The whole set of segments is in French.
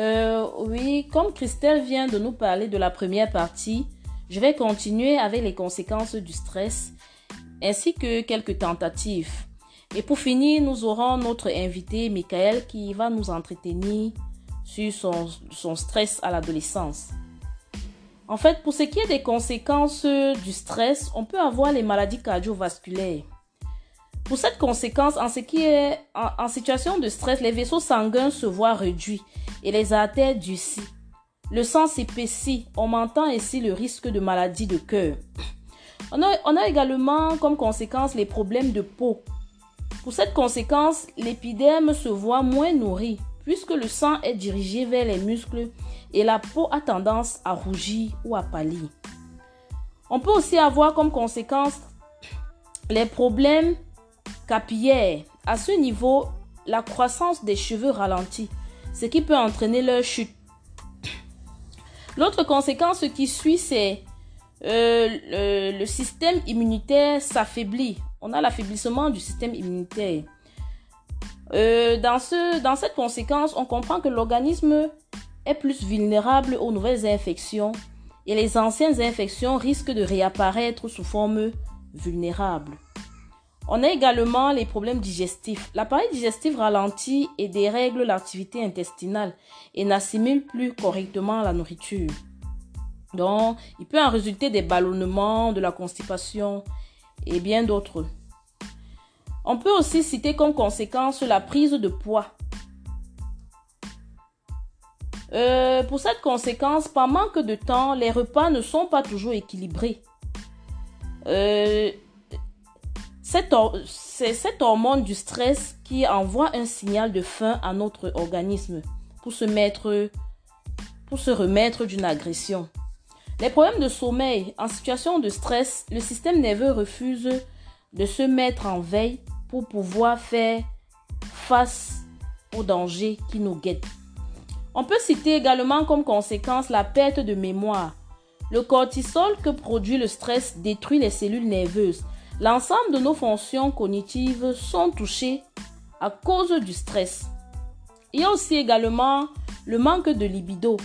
Euh, oui, comme Christelle vient de nous parler de la première partie, je vais continuer avec les conséquences du stress ainsi que quelques tentatives. Et pour finir, nous aurons notre invité Michael qui va nous entretenir sur son, stress à l'adolescence. En fait, pour ce qui est des conséquences du stress, on peut avoir les maladies cardiovasculaires. Pour cette conséquence, en, ce qui est, en, situation de stress, les vaisseaux sanguins se voient réduits et les artères durcies. Le sang s'épaissit, augmentant ainsi le risque de maladie de cœur. On a, on a, également comme conséquence les problèmes de peau. Pour cette conséquence, l'épiderme se voit moins nourri puisque le sang est dirigé vers les muscles et la peau a tendance à rougir ou à pâlir. On peut aussi avoir comme conséquence les problèmes capillaires. À ce niveau, la croissance des cheveux ralentit, ce qui peut entraîner leur chute. L'autre conséquence qui suit, c'est euh, le, système immunitaire s'affaiblit. On a l'affaiblissement du système immunitaire. Euh, dans, dans cette conséquence, on comprend que l'organisme est plus vulnérable aux nouvelles infections et les anciennes infections risquent de réapparaître sous forme vulnérable. On a également les problèmes digestifs. L'appareil digestif ralentit et dérègle l'activité intestinale et n'assimile plus correctement la nourriture. Donc, il peut en résulter des ballonnements, de la constipation et bien d'autres. On peut aussi citer comme conséquence la prise de poids. Euh, pour cette conséquence, par manque de temps, les repas ne sont pas toujours équilibrés. Euh, c'est cette hormone du stress qui envoie un signal de faim à notre organisme pour se mettre, pour se remettre d'une agression. Les problèmes de sommeil, en situation de stress, le système nerveux refuse de se mettre en veille pour pouvoir faire face aux dangers qui nous guettent. On peut citer également comme conséquence la perte de mémoire. Le cortisol que produit le stress détruit les cellules nerveuses. L'ensemble de nos fonctions cognitives sont touchées à cause du stress. Il y a aussi également le manque de libido.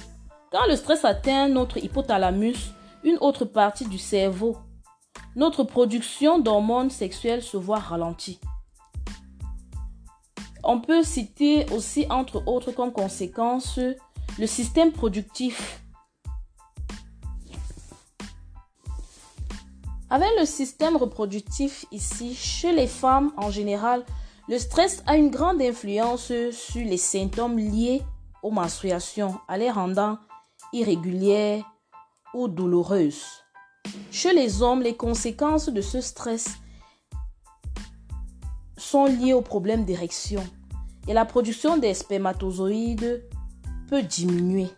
Quand le stress atteint notre hypothalamus, une autre partie du cerveau, notre production d'hormones sexuelles se voit ralentie. On peut citer aussi, entre autres, comme conséquence, le système productif. Avec le système reproductif ici, chez les femmes en général, le stress a une grande influence sur les symptômes liés aux menstruations, les rendant irrégulières ou douloureuses. Chez les hommes, les conséquences de ce stress sont liées aux problèmes d'érection et la production des spermatozoïdes peut diminuer.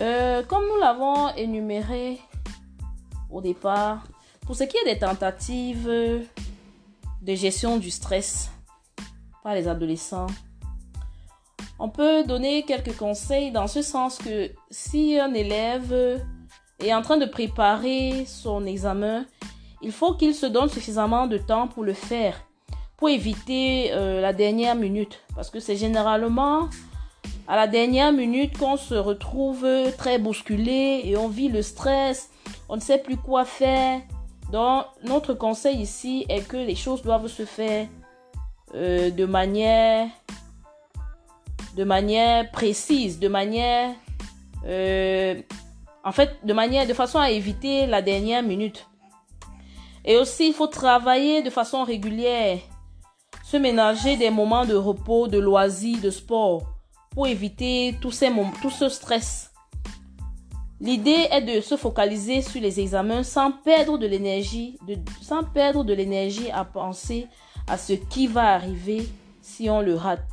Euh, comme nous l'avons énuméré au départ, pour ce qui est des tentatives de gestion du stress par les adolescents, on peut donner quelques conseils dans ce sens que si un élève est en train de préparer son examen, il faut qu'il se donne suffisamment de temps pour le faire, pour éviter euh, la dernière minute. Parce que c'est généralement à la dernière minute qu'on se retrouve très bousculé et on vit le stress, on ne sait plus quoi faire. Donc notre conseil ici est que les choses doivent se faire euh, de manière de manière précise, de manière euh, en fait de manière de façon à éviter la dernière minute. Et aussi, il faut travailler de façon régulière, se ménager des moments de repos, de loisirs, de sport, pour éviter tout ce stress. L'idée est de se focaliser sur les examens sans perdre de l'énergie, sans perdre de l'énergie à penser à ce qui va arriver si on le rate.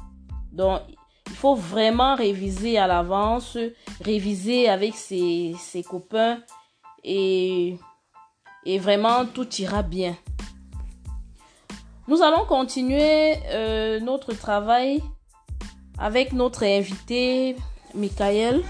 Donc, il faut vraiment réviser à l'avance, réviser avec ses, copains et et vraiment tout ira bien. Nous allons continuer euh, notre travail avec notre invité Michael.